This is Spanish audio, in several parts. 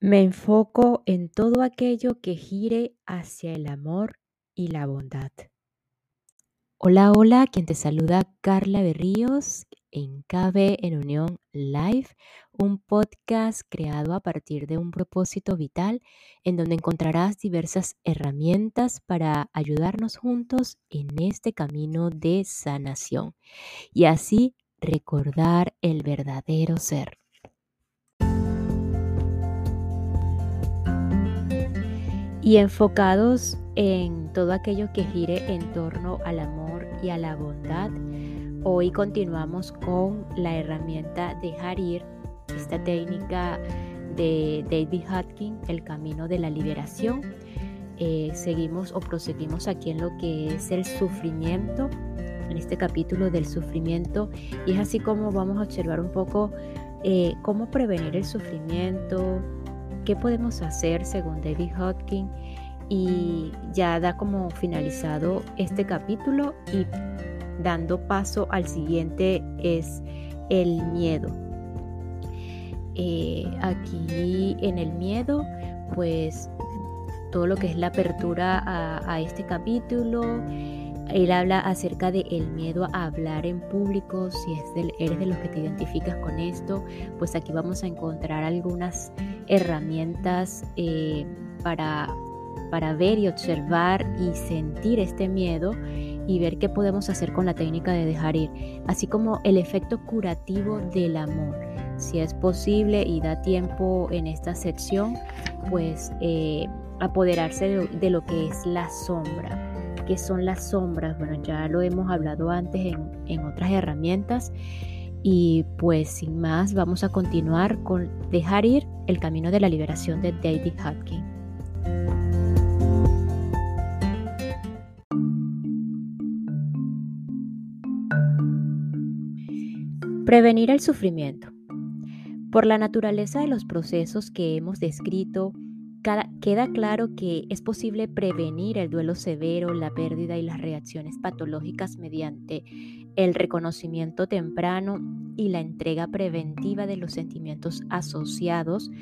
Me enfoco en todo aquello que gire hacia el amor y la bondad. Hola, hola, quien te saluda Carla Berríos en KB en Unión Live, un podcast creado a partir de un propósito vital en donde encontrarás diversas herramientas para ayudarnos juntos en este camino de sanación y así recordar el verdadero ser. Y enfocados en todo aquello que gire en torno al amor y a la bondad. Hoy continuamos con la herramienta dejar ir, esta técnica de David Hutkin, el camino de la liberación. Eh, seguimos o proseguimos aquí en lo que es el sufrimiento, en este capítulo del sufrimiento, y es así como vamos a observar un poco eh, cómo prevenir el sufrimiento, qué podemos hacer según David Hodgkin y ya da como finalizado este capítulo y dando paso al siguiente es el miedo. Eh, aquí en el miedo, pues todo lo que es la apertura a, este capítulo, él habla acerca de el miedo a hablar en público, si es eres de los que te identificas con esto, pues aquí vamos a encontrar algunas herramientas eh, para, para ver y observar y sentir este miedo y ver qué podemos hacer con la técnica de dejar ir, así como el efecto curativo del amor. Si es posible y da tiempo en esta sección, pues eh, apoderarse de, lo que es la sombra. ¿Qué son las sombras? Bueno, ya lo hemos hablado antes en, en otras herramientas. Y pues sin más, vamos a continuar con Dejar ir el camino de la liberación de David Hutkin. Prevenir el sufrimiento. Por la naturaleza de los procesos que hemos descrito, queda claro que es posible prevenir el duelo severo, la pérdida y las reacciones patológicas mediante el reconocimiento temprano y la entrega preventiva de los sentimientos asociados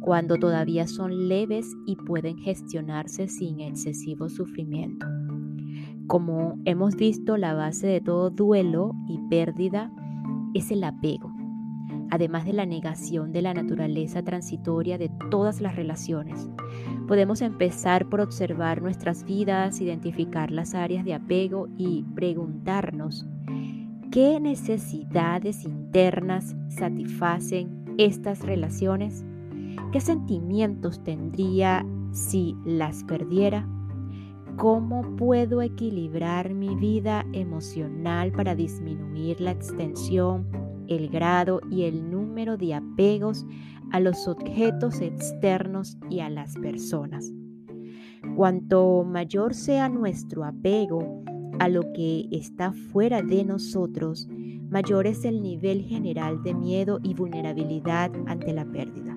cuando todavía son leves y pueden gestionarse sin excesivo sufrimiento. Como hemos visto, la base de todo duelo y pérdida es el apego además de la negación de la naturaleza transitoria de todas las relaciones. Podemos empezar por observar nuestras vidas, identificar las áreas de apego y preguntarnos qué necesidades internas satisfacen estas relaciones, qué sentimientos tendría si las perdiera. ¿Cómo puedo equilibrar mi vida emocional para disminuir la extensión el grado y el número de apegos a los objetos externos y a las personas. Cuanto mayor sea nuestro apego a lo que está fuera de nosotros, mayor es el nivel general de miedo y vulnerabilidad ante la pérdida.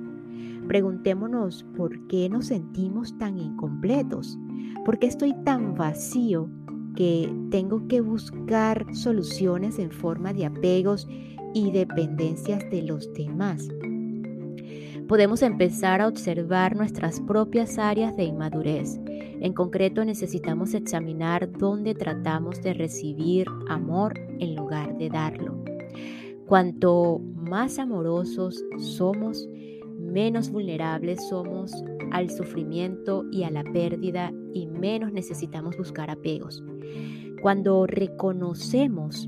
Preguntémonos por qué nos sentimos tan incompletos, por qué estoy tan vacío que tengo que buscar soluciones en forma de apegos y dependencias de los demás. Podemos empezar a observar nuestras propias áreas de inmadurez. En concreto necesitamos examinar dónde tratamos de recibir amor en lugar de darlo. Cuanto más amorosos somos, menos vulnerables somos al sufrimiento y a la pérdida y menos necesitamos buscar apegos. Cuando reconocemos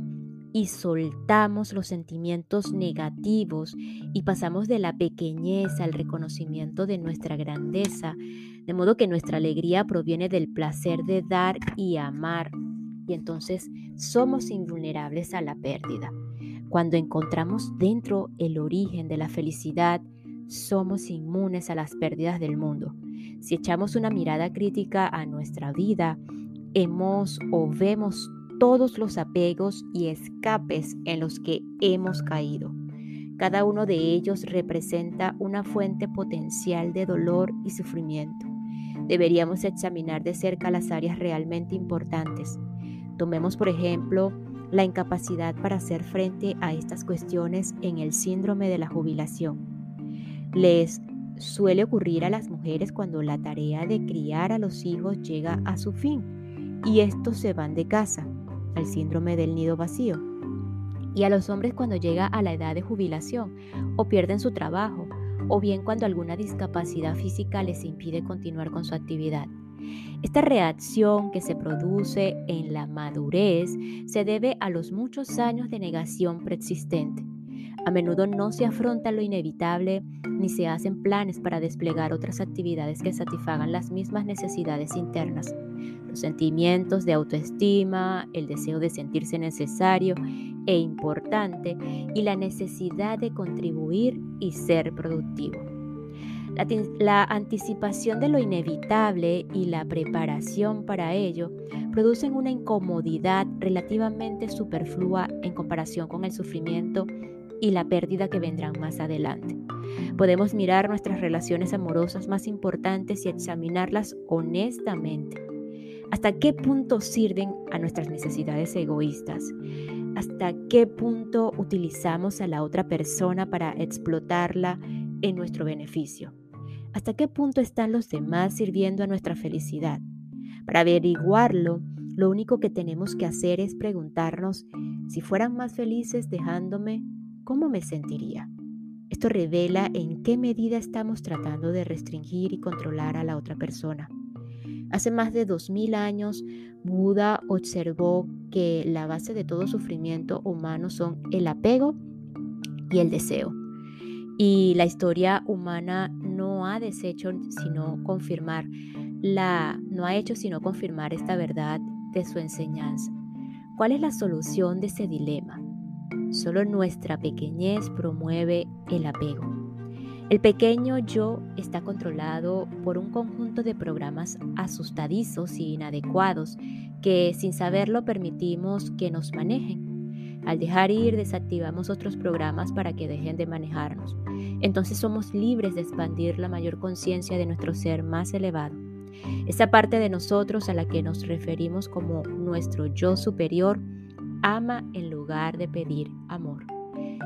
y soltamos los sentimientos negativos y pasamos de la pequeñez al reconocimiento de nuestra grandeza, de modo que nuestra alegría proviene del placer de dar y amar, y entonces somos invulnerables a la pérdida. Cuando encontramos dentro el origen de la felicidad, somos inmunes a las pérdidas del mundo. Si echamos una mirada crítica a nuestra vida, hemos o vemos todos los apegos y escapes en los que hemos caído. Cada uno de ellos representa una fuente potencial de dolor y sufrimiento. Deberíamos examinar de cerca las áreas realmente importantes. Tomemos, por ejemplo, la incapacidad para hacer frente a estas cuestiones en el síndrome de la jubilación. Les suele ocurrir a las mujeres cuando la tarea de criar a los hijos llega a su fin y estos se van de casa, el síndrome del nido vacío. Y a los hombres cuando llega a la edad de jubilación o pierden su trabajo o bien cuando alguna discapacidad física les impide continuar con su actividad. Esta reacción que se produce en la madurez se debe a los muchos años de negación preexistente. A menudo no se afronta lo inevitable ni se hacen planes para desplegar otras actividades que satisfagan las mismas necesidades internas. Los sentimientos de autoestima, el deseo de sentirse necesario e importante y la necesidad de contribuir y ser productivo. La, anticipación de lo inevitable y la preparación para ello producen una incomodidad relativamente superflua en comparación con el sufrimiento y la pérdida que vendrán más adelante. Podemos mirar nuestras relaciones amorosas más importantes y examinarlas honestamente. ¿Hasta qué punto sirven a nuestras necesidades egoístas? ¿Hasta qué punto utilizamos a la otra persona para explotarla en nuestro beneficio? ¿Hasta qué punto están los demás sirviendo a nuestra felicidad? Para averiguarlo, lo único que tenemos que hacer es preguntarnos si fueran más felices dejándome ¿cómo me sentiría? Esto revela en qué medida estamos tratando de restringir y controlar a la otra persona. Hace más de 2000 años, Buda observó que la base de todo sufrimiento humano son el apego y el deseo. Y la historia humana no ha deshecho sino confirmar la no ha hecho sino confirmar esta verdad de su enseñanza. ¿Cuál es la solución de ese dilema? Solo nuestra pequeñez promueve el apego. El pequeño yo está controlado por un conjunto de programas asustadizos y inadecuados que sin saberlo permitimos que nos manejen. Al dejar ir desactivamos otros programas para que dejen de manejarnos. Entonces somos libres de expandir la mayor conciencia de nuestro ser más elevado. Esa parte de nosotros a la que nos referimos como nuestro yo superior ama en lugar de pedir amor.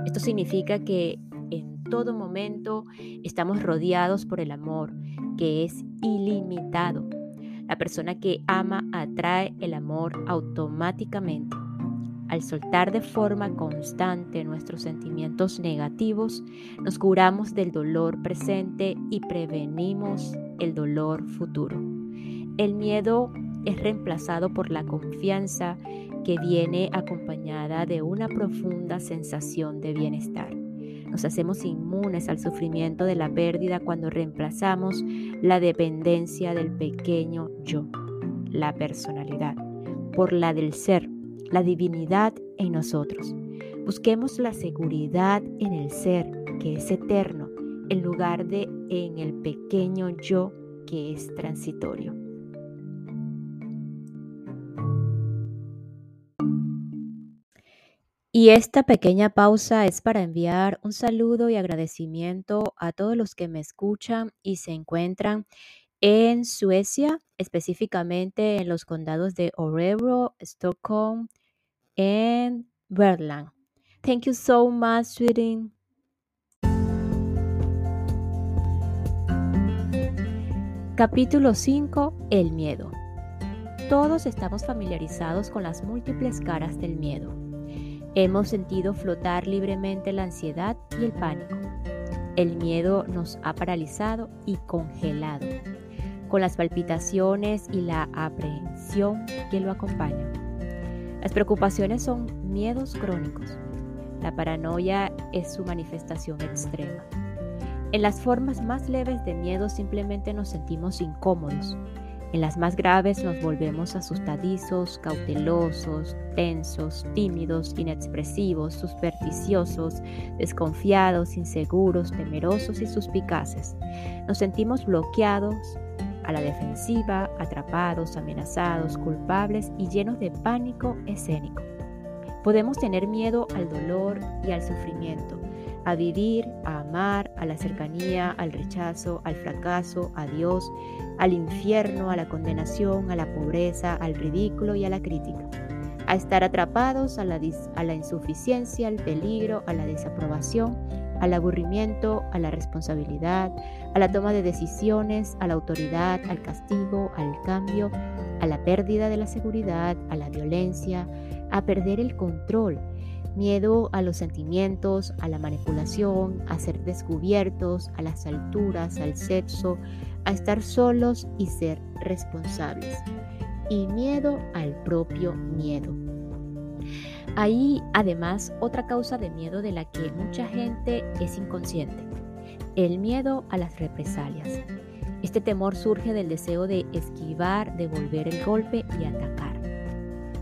Esto significa que en todo momento estamos rodeados por el amor, que es ilimitado. La persona que ama atrae el amor automáticamente. Al soltar de forma constante nuestros sentimientos negativos, nos curamos del dolor presente y prevenimos el dolor futuro. El miedo es reemplazado por la confianza que viene acompañada de una profunda sensación de bienestar. Nos hacemos inmunes al sufrimiento de la pérdida cuando reemplazamos la dependencia del pequeño yo, la personalidad, por la del ser, la divinidad en nosotros. Busquemos la seguridad en el ser, que es eterno, en lugar de en el pequeño yo, que es transitorio. Y esta pequeña pausa es para enviar un saludo y agradecimiento a todos los que me escuchan y se encuentran en Suecia, específicamente en los condados de Orebro, Stockholm y Berland. Thank you so much, sweetie. Capítulo 5. El miedo. Todos estamos familiarizados con las múltiples caras del miedo Hemos sentido flotar libremente la ansiedad y el pánico. El miedo nos ha paralizado y congelado, con las palpitaciones y la aprehensión que lo acompañan. Las preocupaciones son miedos crónicos. La paranoia es su manifestación extrema. En las formas más leves de miedo simplemente nos sentimos incómodos, en las más graves nos volvemos asustadizos, cautelosos, tensos, tímidos, inexpresivos, supersticiosos, desconfiados, inseguros, temerosos y suspicaces. Nos sentimos bloqueados, a la defensiva, atrapados, amenazados, culpables y llenos de pánico escénico. Podemos tener miedo al dolor y al sufrimiento, a vivir, a amar, a la cercanía, al rechazo, al fracaso, a Dios, al infierno, a la condenación, a la pobreza, al ridículo y a la crítica, a estar atrapados a la, a la insuficiencia, al peligro, a la desaprobación al aburrimiento, a la responsabilidad, a la toma de decisiones, a la autoridad, al castigo, al cambio, a la pérdida de la seguridad, a la violencia, a perder el control, miedo a los sentimientos, a la manipulación, a ser descubiertos, a las alturas, al sexo, a estar solos y ser responsables. Y miedo al propio miedo. Hay además otra causa de miedo de la que mucha gente es inconsciente, el miedo a las represalias. Este temor surge del deseo de esquivar, devolver el golpe y atacar.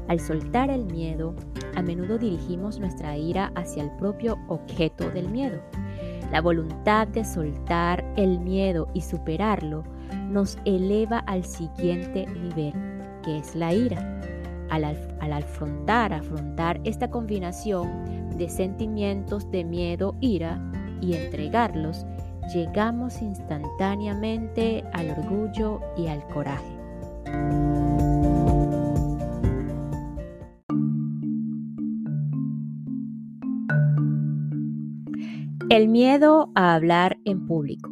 Al soltar el miedo, a menudo dirigimos nuestra ira hacia el propio objeto del miedo. La voluntad de soltar el miedo y superarlo nos eleva al siguiente nivel, que es la ira. Al, afrontar, afrontar esta combinación de sentimientos de miedo, ira y entregarlos, llegamos instantáneamente al orgullo y al coraje. El miedo a hablar en público.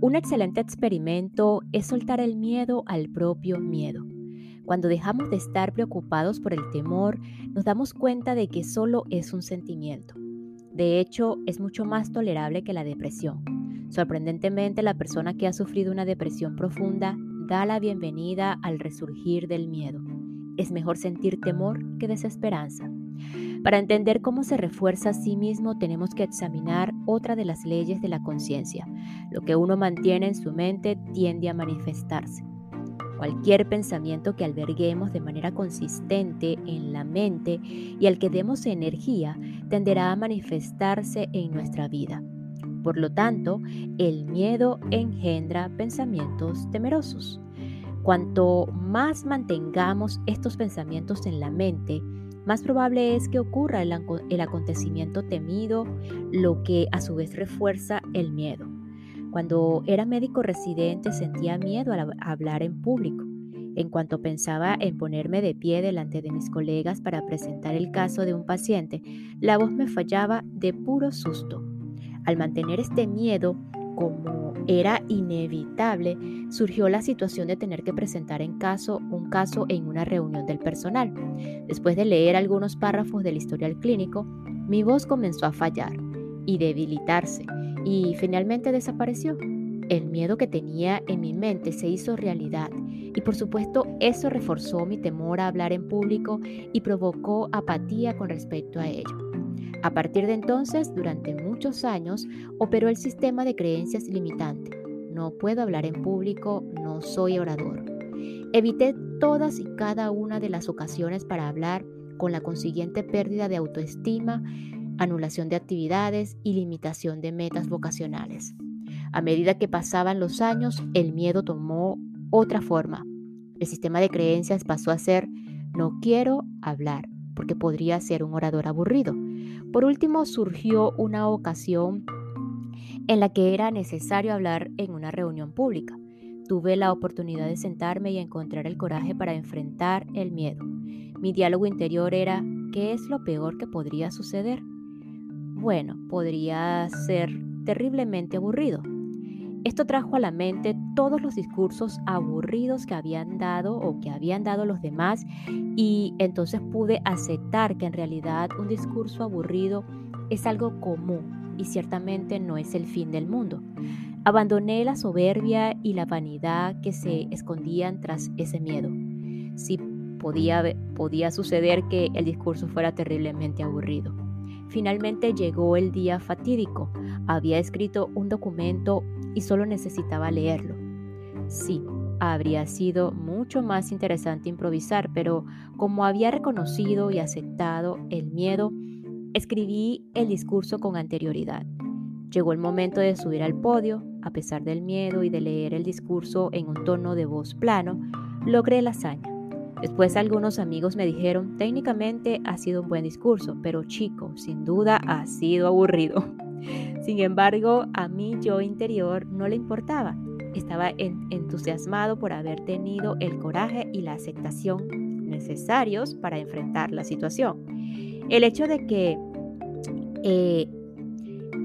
Un excelente experimento es soltar el miedo al propio miedo. Cuando dejamos de estar preocupados por el temor, nos damos cuenta de que solo es un sentimiento. De hecho, es mucho más tolerable que la depresión. Sorprendentemente, la persona que ha sufrido una depresión profunda da la bienvenida al resurgir del miedo. Es mejor sentir temor que desesperanza. Para entender cómo se refuerza a sí mismo tenemos que examinar otra de las leyes de la conciencia. Lo que uno mantiene en su mente tiende a manifestarse. Cualquier pensamiento que alberguemos de manera consistente en la mente y al que demos energía tenderá a manifestarse en nuestra vida. Por lo tanto, el miedo engendra pensamientos temerosos. Cuanto más mantengamos estos pensamientos en la mente, más probable es que ocurra el, acontecimiento temido, lo que a su vez refuerza el miedo. Cuando era médico residente sentía miedo al hablar en público. En cuanto pensaba en ponerme de pie delante de mis colegas para presentar el caso de un paciente, la voz me fallaba de puro susto. Al mantener este miedo, como era inevitable, surgió la situación de tener que presentar en caso, un caso en una reunión del personal. Después de leer algunos párrafos del historial clínico, mi voz comenzó a fallar y debilitarse y finalmente desapareció. El miedo que tenía en mi mente se hizo realidad y por supuesto eso reforzó mi temor a hablar en público y provocó apatía con respecto a ello. A partir de entonces, durante muchos años, operó el sistema de creencias limitante. No puedo hablar en público, no soy orador. Evité todas y cada una de las ocasiones para hablar con la consiguiente pérdida de autoestima, anulación de actividades y limitación de metas vocacionales. A medida que pasaban los años, el miedo tomó otra forma. El sistema de creencias pasó a ser no quiero hablar porque podría ser un orador aburrido. Por último, surgió una ocasión en la que era necesario hablar en una reunión pública. Tuve la oportunidad de sentarme y encontrar el coraje para enfrentar el miedo. Mi diálogo interior era, ¿qué es lo peor que podría suceder? Bueno, podría ser terriblemente aburrido. Esto trajo a la mente todos los discursos aburridos que habían dado o que habían dado los demás y entonces pude aceptar que en realidad un discurso aburrido es algo común y ciertamente no es el fin del mundo. Abandoné la soberbia y la vanidad que se escondían tras ese miedo. Si podía, podía suceder que el discurso fuera terriblemente aburrido. Finalmente llegó el día fatídico. Había escrito un documento y solo necesitaba leerlo. Sí, habría sido mucho más interesante improvisar, pero como había reconocido y aceptado el miedo, escribí el discurso con anterioridad. Llegó el momento de subir al podio, a pesar del miedo y de leer el discurso en un tono de voz plano, logré la hazaña. Después algunos amigos me dijeron, técnicamente ha sido un buen discurso, pero chico, sin duda ha sido aburrido. Sin embargo, a mí yo interior no le importaba. Estaba entusiasmado por haber tenido el coraje y la aceptación necesarios para enfrentar la situación. El hecho de que eh,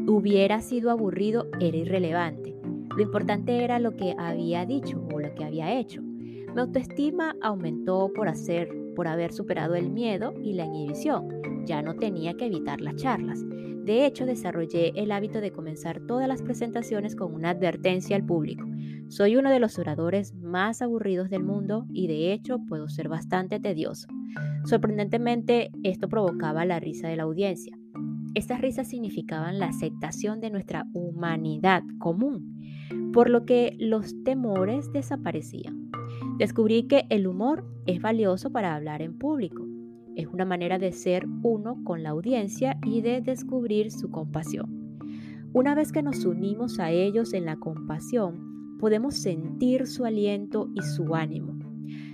hubiera sido aburrido era irrelevante. Lo importante era lo que había dicho o lo que había hecho. Mi autoestima aumentó por hacer por haber superado el miedo y la inhibición. Ya no tenía que evitar las charlas. De hecho, desarrollé el hábito de comenzar todas las presentaciones con una advertencia al público. Soy uno de los oradores más aburridos del mundo y de hecho puedo ser bastante tedioso. Sorprendentemente, esto provocaba la risa de la audiencia. Estas risas significaban la aceptación de nuestra humanidad común, por lo que los temores desaparecían. Descubrí que el humor es valioso para hablar en público. Es una manera de ser uno con la audiencia y de descubrir su compasión. Una vez que nos unimos a ellos en la compasión, podemos sentir su aliento y su ánimo.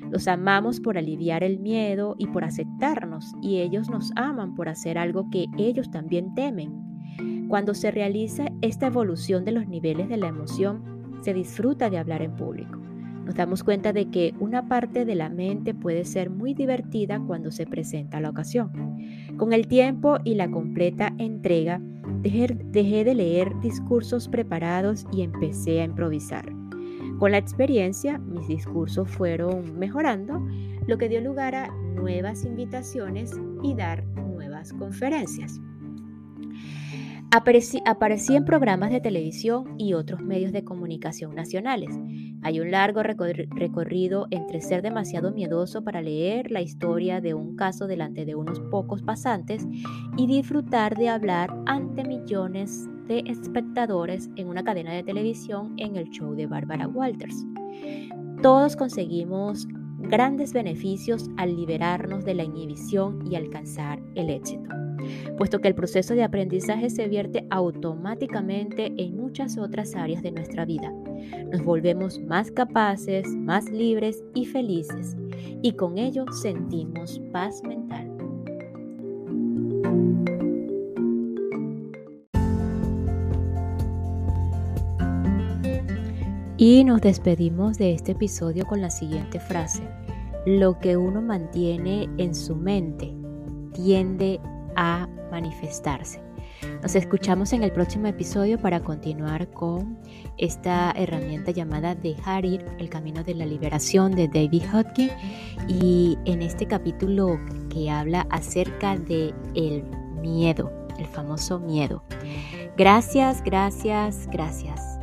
Los amamos por aliviar el miedo y por aceptarnos, y ellos nos aman por hacer algo que ellos también temen. Cuando se realiza esta evolución de los niveles de la emoción, se disfruta de hablar en público nos damos cuenta de que una parte de la mente puede ser muy divertida cuando se presenta la ocasión. Con el tiempo y la completa entrega, dejé, de leer discursos preparados y empecé a improvisar. Con la experiencia, mis discursos fueron mejorando, lo que dio lugar a nuevas invitaciones y dar nuevas conferencias. Aparecí, en programas de televisión y otros medios de comunicación nacionales. Hay un largo recorrido entre ser demasiado miedoso para leer la historia de un caso delante de unos pocos pasantes y disfrutar de hablar ante millones de espectadores en una cadena de televisión en el show de Barbara Walters. Todos conseguimos grandes beneficios al liberarnos de la inhibición y alcanzar el éxito puesto que el proceso de aprendizaje se vierte automáticamente en muchas otras áreas de nuestra vida. Nos volvemos más capaces, más libres y felices, y con ello sentimos paz mental. Y nos despedimos de este episodio con la siguiente frase. Lo que uno mantiene en su mente tiende a manifestarse. Nos escuchamos en el próximo episodio para continuar con esta herramienta llamada Dejar ir, el camino de la liberación de David Hodgkin y en este capítulo que habla acerca de el miedo, el famoso miedo. Gracias, gracias, gracias.